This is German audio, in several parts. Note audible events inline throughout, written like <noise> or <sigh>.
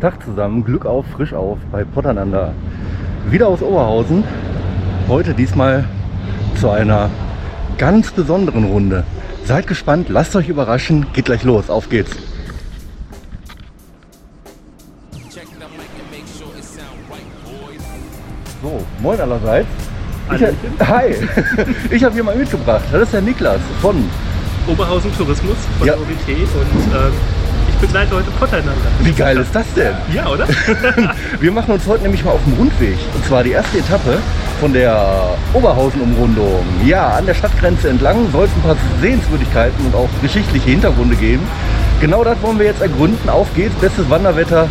Tag zusammen, Glück auf, frisch auf bei Potternander. Wieder aus Oberhausen. Heute diesmal zu einer ganz besonderen Runde. Seid gespannt, lasst euch überraschen, geht gleich los, auf geht's. So, moin allerseits. Ich, hi, <laughs> ich habe hier mal mitgebracht. Das ist der Niklas von Oberhausen Tourismus von Ja. der OBT und äh, begleite heute Potternander. Wie geil ist das denn? Ja, oder? <laughs> Wir machen uns heute nämlich mal auf den Rundweg. Und zwar die erste Etappe von der Oberhausen-Umrundung. Ja, an der Stadtgrenze entlang soll es ein paar Sehenswürdigkeiten und auch geschichtliche Hintergründe geben. Genau das wollen wir jetzt ergründen. Auf geht's, bestes Wanderwetter.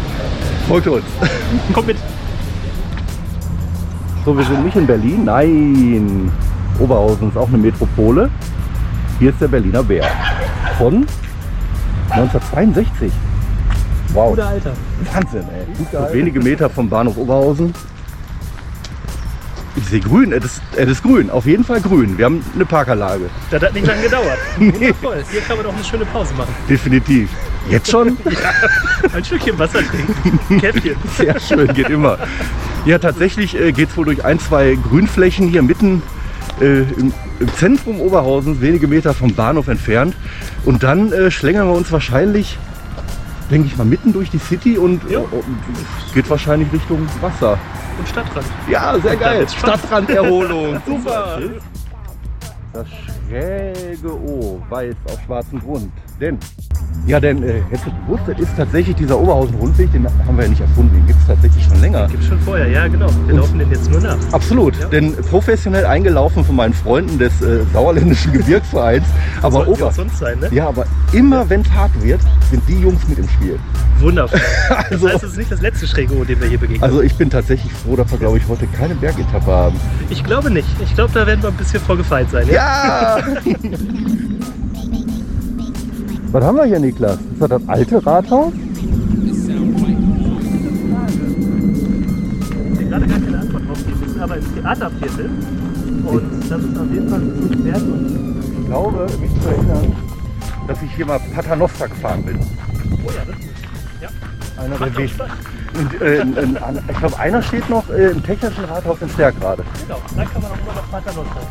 Folgt uns. <laughs> Komm mit. So, wir sind nicht in Berlin. Nein. Oberhausen ist auch eine Metropole. Hier ist der Berliner Bär. Von 1962. Wow. Guter Alter. Wahnsinn, ey. Wenige Meter vom Bahnhof Oberhausen. Ich sehe grün, es ist, es ist grün, auf jeden Fall grün. Wir haben eine Parkanlage. Das hat nicht lange gedauert. Wundervoll. <laughs> Hier kann man auch eine schöne Pause machen. Definitiv. Jetzt schon? <laughs> Ein Stückchen Wasser trinken. <laughs> Käffchen. Sehr schön, geht immer. Ja, tatsächlich äh, geht es wohl durch ein, zwei Grünflächen hier mitten äh, im, im Zentrum Oberhausens, wenige Meter vom Bahnhof entfernt. Und dann äh, schlängern wir uns wahrscheinlich, denke ich mal, mitten durch die City und Ja. äh, geht wahrscheinlich Richtung Wasser. Und Stadtrand. Ja, sehr Und geil. Stadtranderholung. <laughs> Super. Das schräge O, weiß auf schwarzem Grund. Denn, ja, denn, äh, hättest du gewusst, das ist tatsächlich dieser Oberhausen-Rundweg, den haben wir ja nicht erfunden, den gibt es tatsächlich schon länger. Gibt's schon vorher, ja genau. Wir laufen den jetzt nur nach. Absolut, Ja. denn professionell eingelaufen von meinen Freunden des äh, Sauerländischen <laughs> Gebirgsvereins. Aber Ober sein, ne? ja, aber immer wenn es hart wird, sind die Jungs mit im Spiel. Wundervoll. <laughs> Das Also- heißt, es ist nicht das letzte schräge O, dem wir hier begegnen. Also ich bin tatsächlich froh, dass wir, glaube ich, heute keine Bergetappe haben. ich glaube nicht. Ich glaube, da werden wir ein bisschen vorgefeilt sein. Ja? Ja! <laughs> Was haben wir hier, Niklas? Ist das das alte Rathaus? Ich habe gerade gar keine Antwort drauf geben müssen, aber im Theaterviertel. Und das ist auf jeden Fall ein gutes Wert. Ich glaube, mich zu erinnern, dass ich hier mal Paternoster gefahren bin. oh ja, das ist ja. Einer der. Und, äh, ich glaube, einer steht noch äh, im Technischen Rathaus in Stärkrade. Genau, da kann man auch immer noch Paternoster.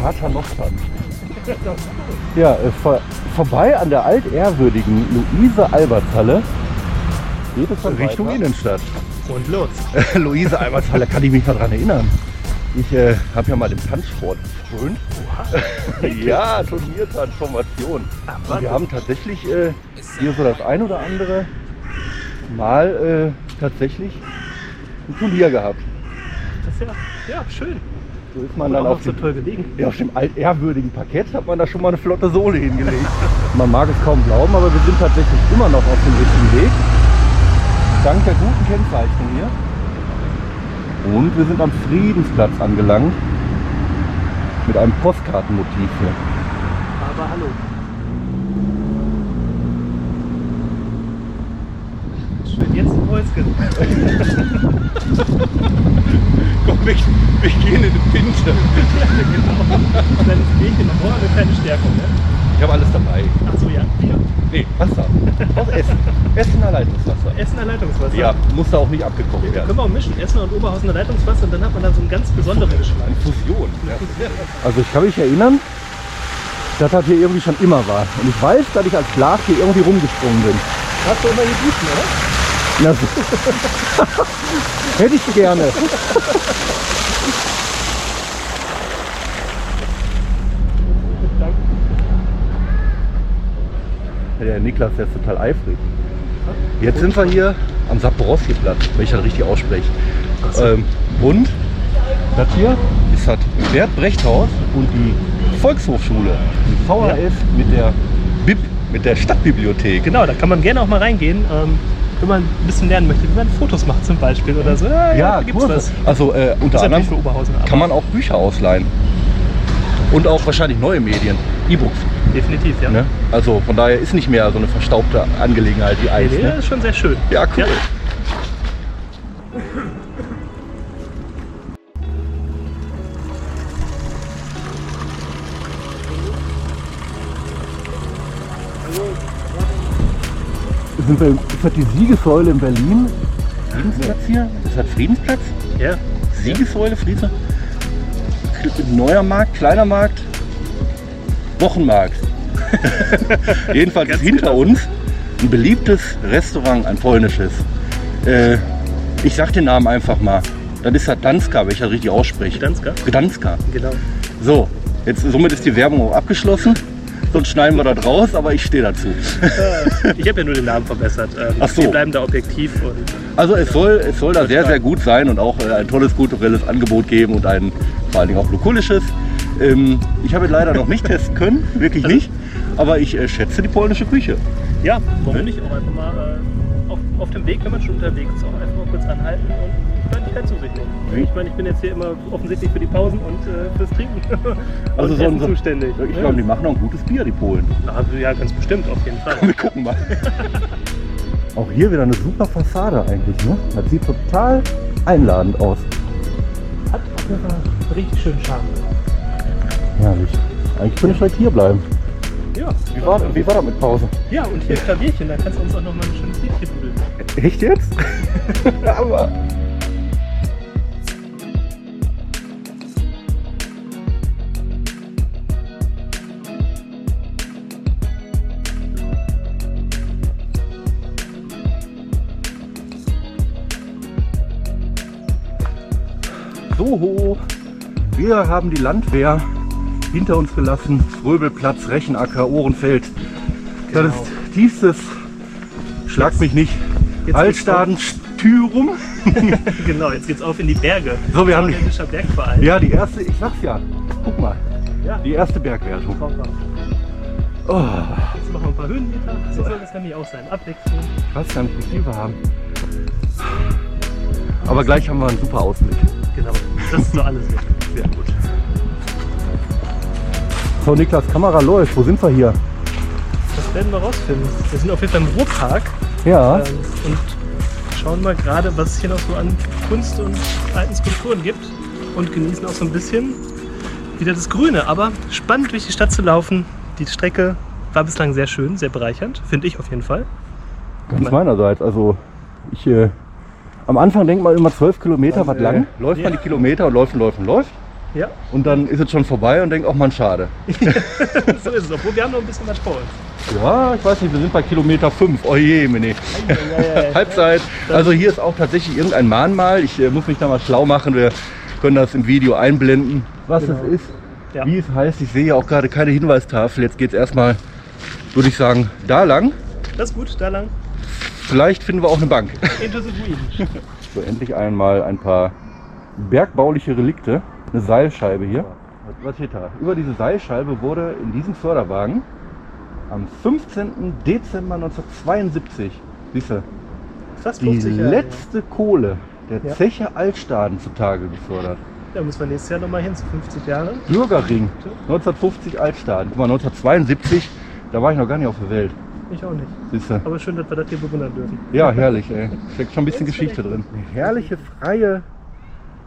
Paternostern. Ja, äh, vor, vorbei an der altehrwürdigen Luise-Alberts-Halle geht es dann Richtung weiter. Innenstadt. Und los. Luise Alberts-Halle, kann ich mich noch daran erinnern. Ich äh, habe ja mal den Tanzsport frönt. <laughs> ja, Turniertransformation. Und wir haben tatsächlich äh, hier so das ein oder andere Mal äh, tatsächlich ein Turnier gehabt. Das ist ja, ja schön. So ist man Und dann auch auf so dem, toll gelegen. ja, auf dem altehrwürdigen Parkett hat man da schon mal eine flotte Sohle hingelegt. man mag es kaum glauben, aber wir sind tatsächlich immer noch auf dem richtigen Weg. Dank der guten Kennzeichnung hier. Und wir sind am Friedensplatz angelangt. Mit einem Postkartenmotiv hier. Aber hallo. Ein Häuschen. <laughs> Komm, wir, wir gehen in die Pinte. Und dann ist Bierchen noch eine kleine Stärkung, ne? Ich habe alles dabei. Achso, ja. Bier. Nee, Wasser. Aus Essen. Essener Leitungswasser. Essener Leitungswasser. Ja, muss da auch nicht abgekocht Können werden. wir auch mischen. Essener und Oberhausener Leitungswasser und dann hat man da so einen ganz besonderen Geschmack. Fusion. <laughs> Also ich kann mich erinnern, dass das hier irgendwie schon immer war. Und ich weiß, dass ich als Schlag hier irgendwie rumgesprungen bin. Hast du immer gebieten, oder? Na. Hätte ich gerne. Ja, Der Niklas, der ist total eifrig. Jetzt sind wir hier am Saporowski-Platz, wenn ich das richtig ausspreche. Ähm, und das hier ist das Bert Brechthaus und die Volkshochschule, die VHS mit der BIP, mit der Stadtbibliothek. Genau, da kann man gerne auch mal reingehen. Ähm, wenn man ein bisschen lernen möchte, wie man Fotos macht zum Beispiel oder so. Ja, Ja, da gibt's Kurse. was. Also äh, unter Das anderem kann man auch Bücher ausleihen. Und auch wahrscheinlich neue Medien, E-Books. Definitiv, ja. Ne? Also von daher ist nicht mehr so eine verstaubte Angelegenheit wie Eis. nee, das Ne? ist schon sehr schön. Ja, cool. Ja. Sind wir, ist das die Siegessäule in Berlin? Friedensplatz hier? Ist das Friedensplatz? Ja. Siegessäule, Friese? Neuer Markt, kleiner Markt, Wochenmarkt. <laughs> Jedenfalls ist hinter genau. uns ein beliebtes Restaurant, ein polnisches. Äh, ich sag den Namen einfach mal. Das ist das Danska, wenn ich das richtig ausspreche. Danska? Gdanska. Genau. So, jetzt somit ist die Werbung auch abgeschlossen. Sonst schneiden wir das raus, aber ich stehe dazu. Äh, ich habe ja nur den Namen verbessert. Ähm, Ach so. Wir bleiben da objektiv und Also es soll, es soll da sehr, sehr gut sein und auch äh, ein tolles kulturelles Angebot geben und ein vor allen Dingen auch lokulisches. Ähm, ich habe es leider noch nicht testen können, wirklich Also- nicht. Aber ich äh, schätze die polnische Küche. ja, warum nicht auch einfach mal äh, auf, auf dem Weg, wenn man schon unterwegs ist, auch einfach kurz anhalten und Kleinigkeit zu sich nehmen. Ich meine, ich bin jetzt hier immer offensichtlich für die Pausen und äh, fürs Trinken <laughs> Also und so ein- Essen so- zuständig. Ich glaube, die machen auch ein gutes Bier, die Polen. Also, ja, ganz bestimmt, auf jeden Fall. <laughs> Wir gucken mal. <laughs> Auch hier wieder eine super Fassade eigentlich. Ne? Das sieht total einladend aus. Hat auf jeden Fall richtig schön Charme. Herrlich. Eigentlich könnte ich heute hier bleiben. Ja, Wie war, wie war das mit Pause? ja, und hier Klavierchen, da kannst du uns auch noch mal ein schönes Liedchen dudeln. Echt jetzt? <laughs> Aber. So, wir haben die Landwehr hinter uns gelassen. Fröbelplatz, Rechenacker, Ohrenfeld. Das Genau. ist tiefstes, schlag mich nicht, Altstaden, Stürum. <laughs> Genau, jetzt geht's auf in die Berge. So, wir haben Bergverein. Ja, die erste, ich sag's ja. Guck mal, ja. die erste Bergwertung. Oh, Jetzt machen wir ein paar Höhenmeter. So soll das nämlich auch sein. Abwechslung. ich weiß gar nicht, wie viel wir haben. Aber gleich haben wir einen super Ausblick. Genau. Das ist doch alles wichtig. So, Niklas, Kamera läuft. Wo sind wir hier? Das werden wir rausfinden. Wir sind auf jeden Fall im Ruhrpark Ja, ähm, und schauen mal gerade, was es hier noch so an Kunst und alten Skulpturen gibt und genießen auch so ein bisschen wieder das Grüne. Aber spannend durch die Stadt zu laufen. Die Strecke war bislang sehr schön, sehr bereichernd, finde ich auf jeden Fall. ganz meinerseits. Also, ich, äh, am Anfang denkt man immer 12 Kilometer, was lang. Läuft man ja. die Kilometer und läuft und läuft und läuft. Ja, Und dann ist es schon vorbei und denkt auch man schade. <laughs> so ist es. Obwohl wir haben noch ein bisschen was vor uns. Ja, ich weiß nicht, wir sind bei Kilometer 5. Oh je, Mene. <laughs> Halbzeit. Also hier ist auch tatsächlich irgendein Mahnmal. Ich äh, muss mich da mal schlau machen. Wir können das im Video einblenden, was Genau. es ist, Ja. wie es heißt. Ich sehe ja auch gerade keine Hinweistafel. Jetzt geht es erstmal, würde ich sagen, da lang. Das ist gut, da lang. Vielleicht finden wir auch eine Bank. Into the green. So, endlich einmal ein paar bergbauliche Relikte. Eine Seilscheibe hier. Was steht da? Über diese Seilscheibe wurde in diesem Förderwagen am 15. Dezember 1972, siehst du, Fast die 50 Jahre. letzte Kohle der Ja. Zeche Altstaden zutage gefördert. Da müssen wir nächstes Jahr nochmal hin, zu 50 Jahre. Bürgerring, 1950 Altstaden. Guck mal, 1972, da war ich noch gar nicht auf der Welt. Ich auch nicht. Siehst du? Aber schön, dass wir das hier bewundern dürfen. Ja, herrlich, ey. Steckt schon ein bisschen Geschichte drin. Eine herrliche freie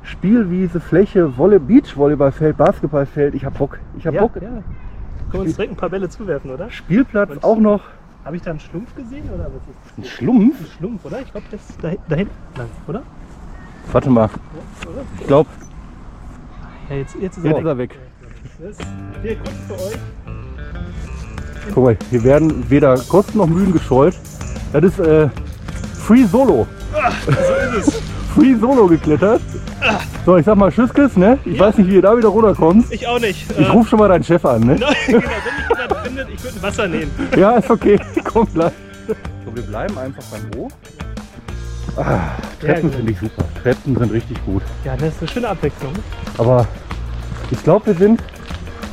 Spielwiese, Fläche, Wolle, Beachvolleyballfeld, Basketballfeld. Ich hab Bock. Ich hab ja, Bock. ja. Können wir uns direkt ein paar Bälle zuwerfen, oder? Spielplatz auch noch. Habe ich da einen Schlumpf gesehen oder was ist Ein das? Schlumpf. Ein Schlumpf, oder? Ich glaube, das ist da, da hinten lang, oder? Warte mal. Ja, oder? Ich glaube, Ja, jetzt, jetzt ist jetzt er ist weg. er weg. Das ist hier kurz für euch. Guck mal, hier werden weder Kosten noch Mühen gescheut. Das ist äh, Free Solo. So ist es. <laughs> Free Solo geklettert. So, ich sag mal Tschüsskes, ne? Ich weiß nicht, wie ihr da wieder runterkommt. Ich auch nicht. Ich rufe schon mal deinen Chef an, ne? <laughs> Genau, wenn ich jemanden findet, ich würde ein Wasser nehmen. Ja, ist okay. <laughs> Komm gleich. So, wir bleiben einfach beim Hof. Ah, Treppen finde ich super. Treppen sind richtig gut. Ja, das ist eine schöne Abwechslung. Aber ich glaube, wir sind,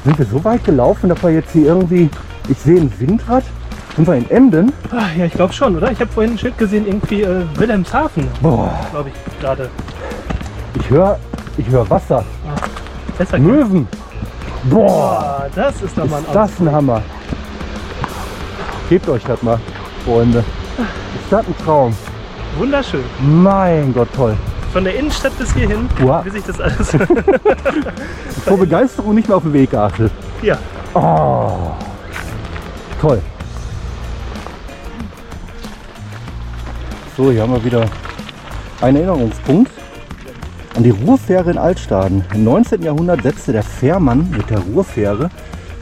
sind wir so weit gelaufen, dass wir jetzt hier irgendwie, ich sehe ein Windrad. Sind wir in Emden? Ah, ja, ich glaube schon, oder? Ich habe vorhin ein Schild gesehen, irgendwie äh, Wilhelmshaven, Boah, glaube ich, gerade. ich höre ich hör Wasser. Besser Möwen. Boah, Boah, das ist doch mal ein ist das ein Hammer. Gebt euch das mal, Freunde. Ist das ein Traum? Wunderschön. Mein Gott, toll. Von der Innenstadt bis hierhin, Wow. wie sich das alles. <laughs> <laughs> Vor Begeisterung nicht mehr auf den Weg geachtet. ja, Oh, toll. So, hier haben wir wieder einen Erinnerungspunkt an die Ruhrfähre in Altstaden. Im 19. Jahrhundert setzte der Fährmann mit der Ruhrfähre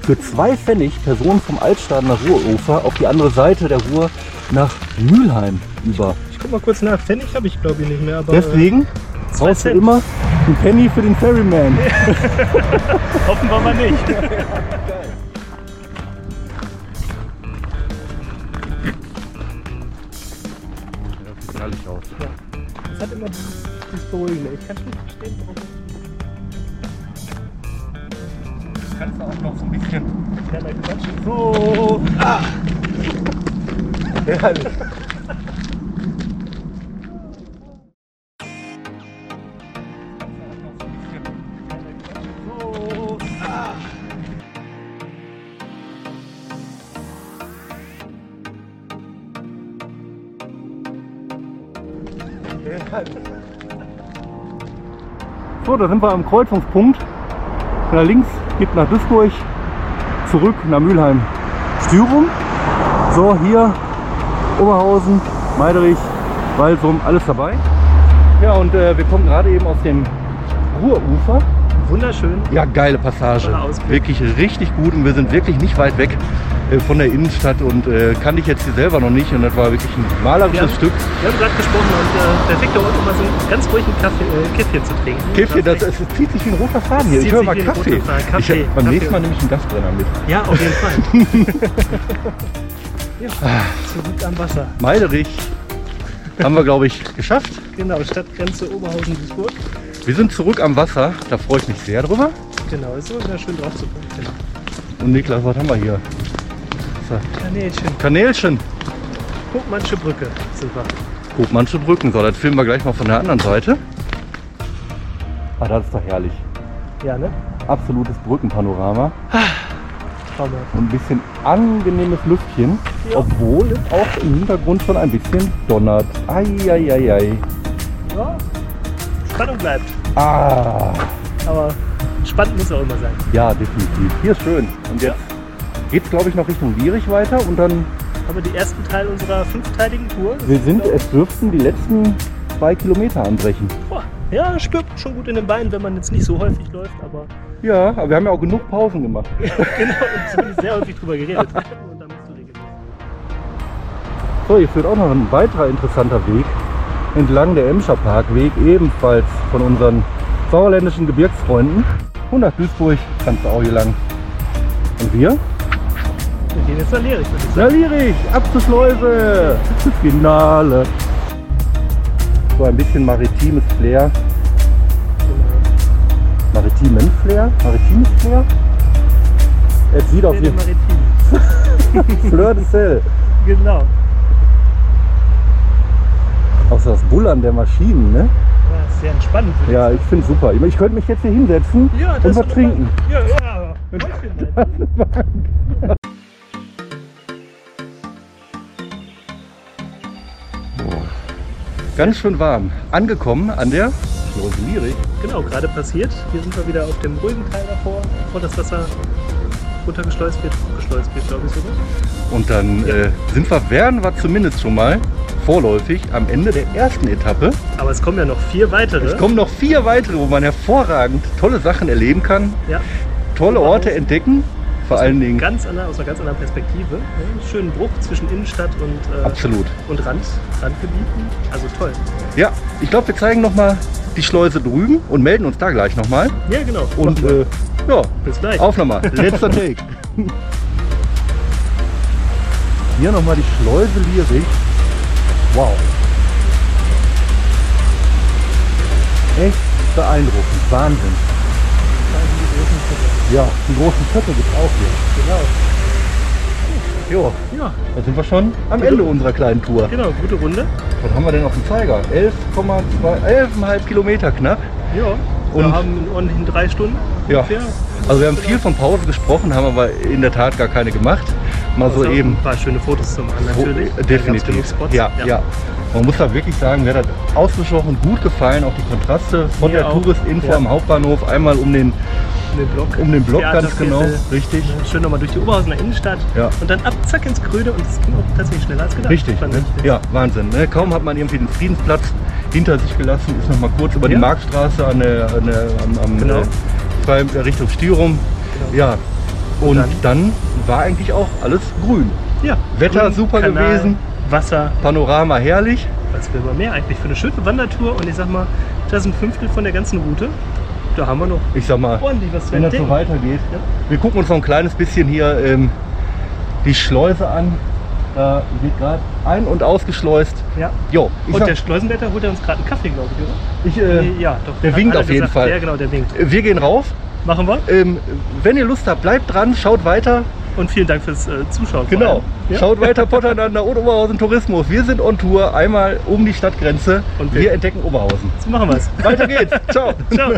für zwei Pfennig Personen vom Altstadener Ruhrufer auf die andere Seite der Ruhr nach Mülheim über. Ich guck mal kurz nach. Pfennig habe ich glaube ich nicht mehr, aber Deswegen zwei brauchst du immer einen Penny für den Ferryman. äh, <laughs> <laughs> hoffen wir mal nicht. <laughs> aus. Das hat immer dieses, dieses Beruhigende. Ich kann schon verstehen, warum. Kannst du auch noch so ein bisschen Ja, da Quatsch. so. Ah. <laughs> Herrlich. So, da sind wir am Kreuzungspunkt. Nach links geht nach Duisburg, zurück nach Mülheim. Stürum. So, hier Oberhausen, Meiderich, Walsum, alles dabei. Ja, und äh, wir kommen gerade eben aus dem Ruhrufer. Wunderschön. Ja, geile Passage. Wirklich richtig gut und wir sind wirklich nicht weit weg von der Innenstadt und äh, kannte ich jetzt hier selber noch nicht und das war wirklich ein malerisches Ja. Stück. Wir haben gerade gesprochen und äh, perfekter Ort, um mal so einen ganz ruhigen Kaffee, äh, Käffchen zu trinken. Käffchen, das, recht. es zieht sich wie ein roter Faden hier. Ich höre mal Kaffee. Ich Kaffee, hab beim Kaffee. nächsten Mal nehme ich einen Gasbrenner mit. Ja, auf jeden Fall. <laughs> ja, zurück am Wasser. Meiderich haben wir, glaube ich, geschafft. Genau, Stadtgrenze Oberhausen-Duisburg. Wir sind zurück am Wasser. Da freue ich mich sehr drüber. Genau, ist immer wieder schön drauf zu kommen. Genau. Und Niklas, was haben wir hier? So, Kanälchen. Kanälchen. Hochmannsche Brücke sind wir. Gut, manche Brücken. So, das filmen wir gleich mal von der anderen Seite. Ah, das ist doch herrlich. Ja, ne? Absolutes Brückenpanorama. Und ein bisschen angenehmes Lüftchen. Ja. Obwohl es auch im Hintergrund schon ein bisschen donnert. Eieiei. Ja, Spannung bleibt. Ah, Aber spannend muss auch immer sein. ja, definitiv. Hier ist schön. Und jetzt geht es, glaube ich, noch Richtung Lierich weiter. Und dann, Haben wir die ersten Teil unserer fünfteiligen Tour. wir sind, es dürften die letzten zwei Kilometer anbrechen. Boah, ja, spürt man schon gut in den Beinen, wenn man jetzt nicht so häufig läuft, aber Ja, aber wir haben ja auch genug Pausen gemacht. <laughs> genau, und zumindest sehr häufig drüber geredet. <laughs> So, hier führt auch noch ein weiterer interessanter Weg entlang der Emscher Parkweg, ebenfalls von unseren sauerländischen Gebirgsfreunden. Und nach Duisburg kannst du auch hier lang. Und wir? Wir gehen jetzt nach Lerich, würde ich sagen. Salierig, ab zur Schleuse, Finale. So ein bisschen maritimes Flair, maritimen Flair, maritimes Flair. Es sieht auf jeden Maritim. Fleur de Sel. Genau. Auch so das Bullern der Maschinen, ne? Ja, ist sehr entspannend. würde Ja, ich finde super. Ich könnte mich jetzt hier hinsetzen Ja, das und was trinken. Ja, ja. <laughs> <laughs> Ganz schön warm. Angekommen an der Schleuse Lierig. Genau, gerade passiert. Hier sind wir wieder auf dem ruhigen Teil davor, bevor das Wasser runtergeschleust wird, hochgeschleust wird, glaube ich sogar. Und dann Ja. äh, sind wir, werden wir zumindest schon mal vorläufig am Ende der ersten Etappe. Aber es kommen ja noch vier weitere. Es kommen noch vier weitere, wo man hervorragend tolle Sachen erleben kann, ja, tolle Orte entdecken. Vor aus allen einer Dingen Ganz anderer, aus einer ganz anderen Perspektive. Ja, schönen Bruch zwischen Innenstadt und, äh, absolut. und Rand, Randgebieten. Also toll. Ja, ich glaube, wir zeigen nochmal die Schleuse drüben und melden uns da gleich nochmal. Ja, genau. Und äh, ja, bis gleich. auf nochmal. <laughs> Letzter Take. Hier nochmal die Schleuse Lierig. Wow. Echt beeindruckend. Wahnsinn. Ja, die großen Viertel gibt es auch hier. Genau. Jo, Ja, da sind wir schon am Ende unserer kleinen Tour. genau. Gute Runde. Was haben wir denn auf dem Zeiger? 11,2, 11,5 Kilometer knapp. Ja. Wir Und- haben in ordentlichen drei Stunden Ja. Also wir haben viel von Pause gesprochen, haben aber in der Tat gar keine gemacht. Mal so Also eben. Ein paar schöne Fotos zum machen natürlich. Gab's Definitiv. Spots. Ja, ja, Man muss da wirklich sagen, mir hat das ausgesprochen gut gefallen. Auch die Kontraste von Mir der. Touristinfo Ja. am Hauptbahnhof einmal um den Um den Block. Um den Block ganz genau, Theaterviertel. richtig. Schön nochmal durch die Oberhausener Innenstadt. Ja. Und dann ab, zack, ins Grüne. Und das ging auch tatsächlich schneller als gedacht. Richtig, ne? ja, Wahnsinn. Ne? Kaum hat man irgendwie den Friedensplatz hinter sich gelassen, ist noch mal kurz über Ja. die Marktstraße an der, an der, am, am Genau. äh, äh, Richtung Stierum. Genau. Ja, und dann? dann? war eigentlich auch alles grün. Ja. Wetter Grün, super Kanal, gewesen. Wasser. Panorama herrlich. Was will man mehr eigentlich für eine schöne Wandertour? Und ich sag mal, das ist ein Fünftel von der ganzen Route. Da haben wir noch Ich sag mal, ordentlich was zu wenn das so weitergeht. Ja. Wir gucken uns noch ein kleines bisschen hier ähm, die Schleuse an. Da wird gerade ein- und ausgeschleust. Ja. Jo, Und sag, der Schleusenwärter holt er uns gerade einen Kaffee, glaube ich, oder? ich, äh, Nee, ja, doch. der winkt auf jeden gesagt. Fall. Ja, genau, der winkt. wir gehen rauf. Machen wir. Ähm, wenn ihr Lust habt, bleibt dran, schaut weiter. Und vielen Dank fürs äh, Zuschauen. Genau. Ja? Schaut weiter <laughs> Potternander und Oberhausen Tourismus. Wir sind on Tour einmal um die Stadtgrenze Und und wir- wir entdecken Oberhausen. So machen wir es. Weiter geht's. <laughs> Ciao. Ciao.